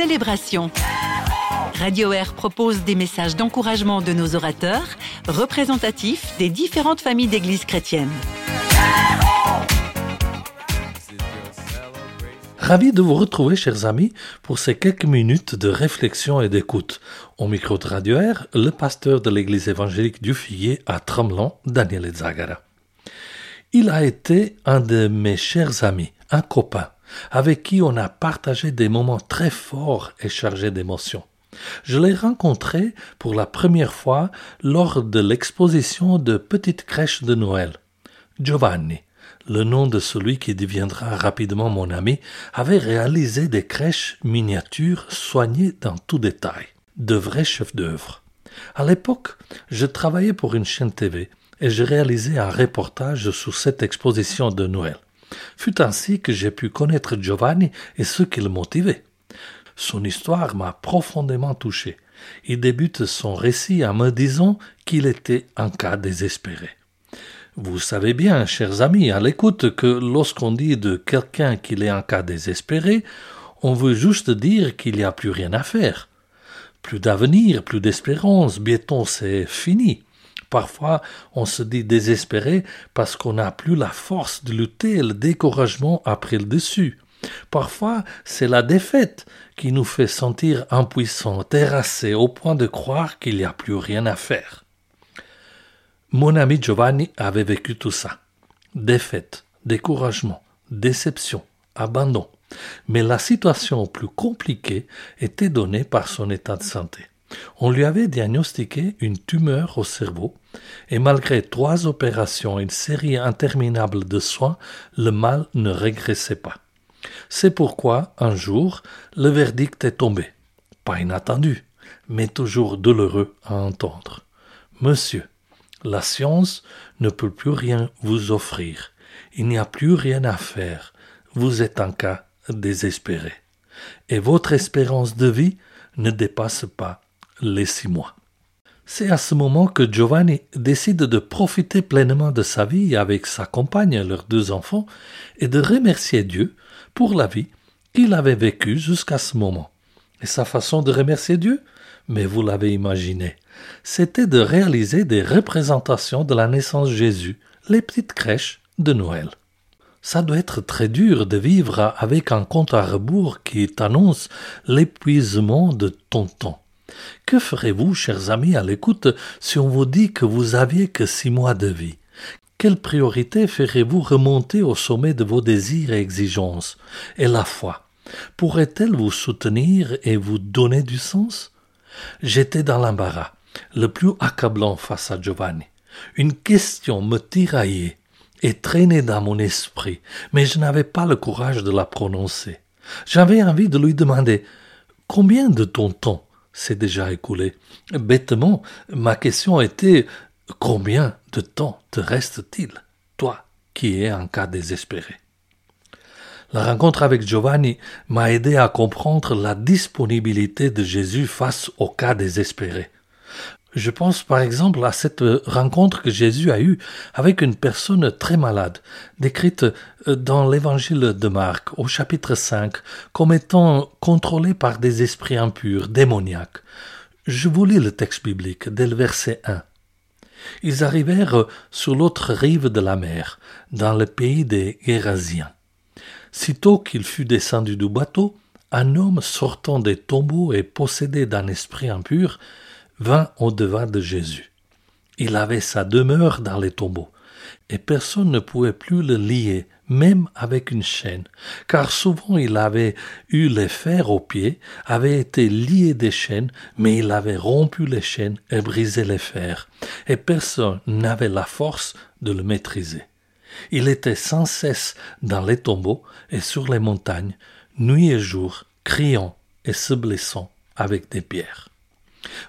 célébration. Radio Air propose des messages d'encouragement de nos orateurs, représentatifs des différentes familles d'églises chrétiennes. Ravi de vous retrouver, chers amis, pour ces quelques minutes de réflexion et d'écoute. Au micro de Radio Air, le pasteur de l'église évangélique du Figuier à Tremblant, Daniel Zagara. Il a été un de mes chers amis, un copain, avec qui on a partagé des moments très forts et chargés d'émotions. Je l'ai rencontré pour la première fois lors de l'exposition de Petite Crèche de Noël. Giovanni, le nom de celui qui deviendra rapidement mon ami, avait réalisé des crèches miniatures soignées dans tout détail, de vrais chefs-d'œuvre. À l'époque, je travaillais pour une chaîne TV et j'ai réalisé un reportage sur cette exposition de Noël. Fut ainsi que j'ai pu connaître Giovanni et ce qui le motivait. Son histoire m'a profondément touché. Il débute son récit en me disant qu'il était un cas désespéré. Vous savez bien, chers amis, à l'écoute, que lorsqu'on dit de quelqu'un qu'il est un cas désespéré, on veut juste dire qu'il n'y a plus rien à faire. Plus d'avenir, plus d'espérance, bientôt c'est fini. Parfois, on se dit désespéré parce qu'on n'a plus la force de lutter et le découragement a pris le dessus. Parfois, c'est la défaite qui nous fait sentir impuissants, terrassés, au point de croire qu'il n'y a plus rien à faire. Mon ami Giovanni avait vécu tout ça. Défaite, découragement, déception, abandon. Mais la situation plus compliquée était donnée par son état de santé. On lui avait diagnostiqué une tumeur au cerveau, et malgré trois opérations et une série interminable de soins, le mal ne régressait pas. C'est pourquoi, un jour, le verdict est tombé. Pas inattendu, mais toujours douloureux à entendre. Monsieur, la science ne peut plus rien vous offrir. Il n'y a plus rien à faire. Vous êtes un cas désespéré. Et votre espérance de vie ne dépasse pas mois. C'est à ce moment que Giovanni décide de profiter pleinement de sa vie avec sa compagne et leurs deux enfants et de remercier Dieu pour la vie qu'il avait vécue jusqu'à ce moment. Et sa façon de remercier Dieu, mais vous l'avez imaginé, c'était de réaliser des représentations de la naissance de Jésus, les petites crèches de Noël. Ça doit être très dur de vivre avec un compte à rebours qui t'annonce l'épuisement de ton temps. Que ferez-vous, chers amis, à l'écoute, si on vous dit que vous aviez que six mois de vie? Quelle priorité ferez-vous remonter au sommet de vos désirs et exigences? Et la foi, pourrait-elle vous soutenir et vous donner du sens? J'étais dans l'embarras, le plus accablant face à Giovanni. Une question me tiraillait et traînait dans mon esprit, mais je n'avais pas le courage de la prononcer. J'avais envie de lui demander Combien de ton temps s'est déjà écoulé. Bêtement, ma question était combien de temps te reste-t-il, toi qui es un cas désespéré? La rencontre avec Giovanni m'a aidé à comprendre la disponibilité de Jésus face au cas désespéré. Je pense par exemple à cette rencontre que Jésus a eue avec une personne très malade, décrite euh, dans l'évangile de Marc au chapitre 5 comme étant contrôlée par des esprits impurs, démoniaques. Je vous lis le texte biblique dès le verset 1. Ils arrivèrent sur l'autre rive de la mer, dans le pays des Gérasiens. Sitôt qu'il fut descendu du bateau, un homme sortant des tombeaux et possédé d'un esprit impur vint au-devant de Jésus. Il avait sa demeure dans les tombeaux, et personne ne pouvait plus le lier, même avec une chaîne, car souvent il avait eu les fers aux pieds, avait été lié des chaînes, mais il avait rompu les chaînes et brisé les fers, et personne n'avait la force de le maîtriser. Il était sans cesse dans les tombeaux et sur les montagnes, nuit et jour, criant et se blessant avec des pierres.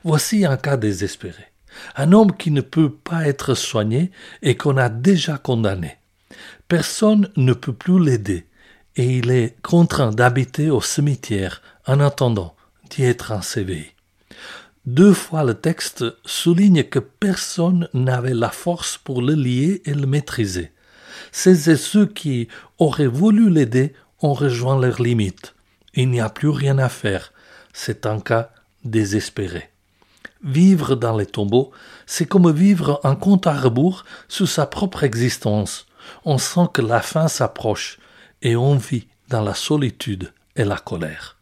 Voici un cas désespéré. Un homme qui ne peut pas être soigné et qu'on a déjà condamné. Personne ne peut plus l'aider et il est contraint d'habiter au cimetière en attendant d'y être enseveli. Deux fois le texte souligne que personne n'avait la force pour le lier et le maîtriser. Ces et ceux qui auraient voulu l'aider ont rejoint leurs limites. Il n'y a plus rien à faire. c'est un cas désespéré. Vivre dans les tombeaux, c'est comme vivre un compte à rebours sous sa propre existence. On sent que la fin s'approche et on vit dans la solitude et la colère.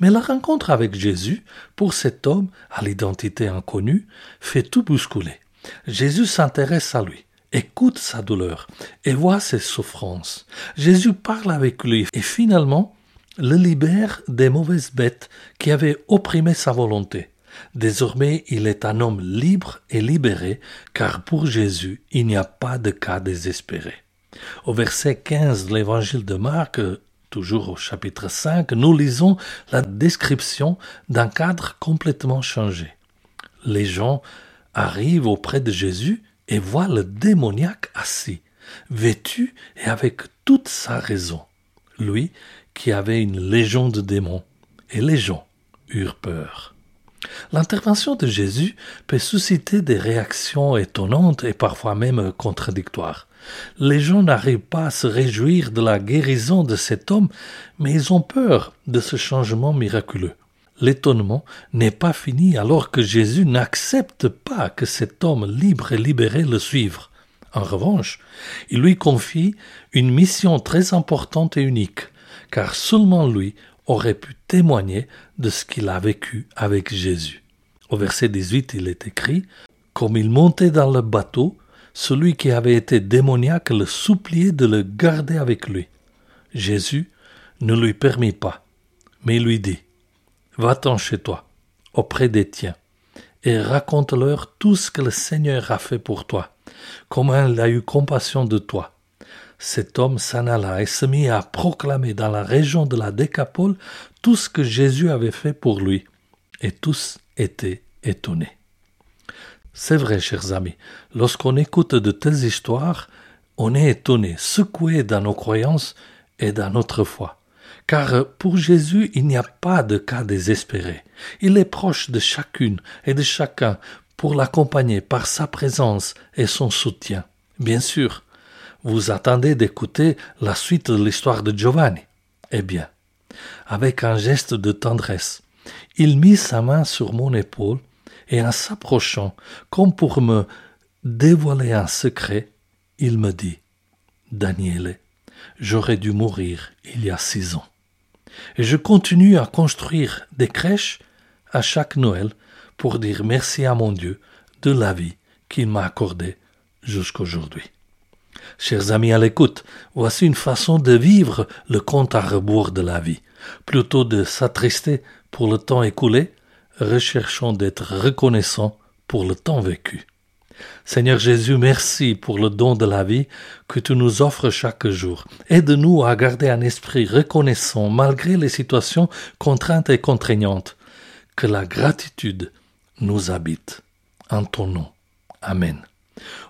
Mais la rencontre avec Jésus, pour cet homme à l'identité inconnue, fait tout bousculer. Jésus s'intéresse à lui, écoute sa douleur et voit ses souffrances. Jésus parle avec lui et finalement le libère des mauvaises bêtes qui avaient opprimé sa volonté. Désormais, il est un homme libre et libéré, car pour Jésus, il n'y a pas de cas désespéré. Au verset 15 de l'évangile de Marc, toujours au chapitre 5, nous lisons la description d'un cadre complètement changé. Les gens arrivent auprès de Jésus et voient le démoniaque assis, vêtu et avec toute sa raison. Lui qui avait une légion de démons, et les gens eurent peur. L'intervention de Jésus peut susciter des réactions étonnantes et parfois même contradictoires. Les gens n'arrivent pas à se réjouir de la guérison de cet homme, mais ils ont peur de ce changement miraculeux. L'étonnement n'est pas fini alors que Jésus n'accepte pas que cet homme libre et libéré le suive. En revanche, il lui confie une mission très importante et unique, car seulement lui aurait pu témoigner de ce qu'il a vécu avec Jésus. Au verset 18, il est écrit Comme il montait dans le bateau, celui qui avait été démoniaque le suppliait de le garder avec lui. Jésus ne lui permit pas, mais lui dit Va-t'en chez toi, auprès des tiens, et raconte-leur tout ce que le Seigneur a fait pour toi, comment il a eu compassion de toi, cet homme s'en alla et se mit à proclamer dans la région de la Décapole tout ce que Jésus avait fait pour lui, et tous étaient étonnés. C'est vrai, chers amis, lorsqu'on écoute de telles histoires, on est étonné, secoué dans nos croyances et dans notre foi. Car pour Jésus, il n'y a pas de cas désespéré. Il est proche de chacune et de chacun pour l'accompagner par sa présence et son soutien. Bien sûr, vous attendez d'écouter la suite de l'histoire de Giovanni. Eh bien, avec un geste de tendresse, il mit sa main sur mon épaule et en s'approchant, comme pour me dévoiler un secret, il me dit Daniele, j'aurais dû mourir il y a six ans. Et je continue à construire des crèches à chaque Noël pour dire merci à mon Dieu de la vie qu'il m'a accordée jusqu'aujourd'hui. Chers amis à l'écoute, voici une façon de vivre le compte à rebours de la vie. Plutôt de s'attrister pour le temps écoulé, recherchons d'être reconnaissants pour le temps vécu. Seigneur Jésus, merci pour le don de la vie que tu nous offres chaque jour. Aide-nous à garder un esprit reconnaissant malgré les situations contraintes et contraignantes. Que la gratitude nous habite. En ton nom. Amen.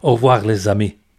Au revoir les amis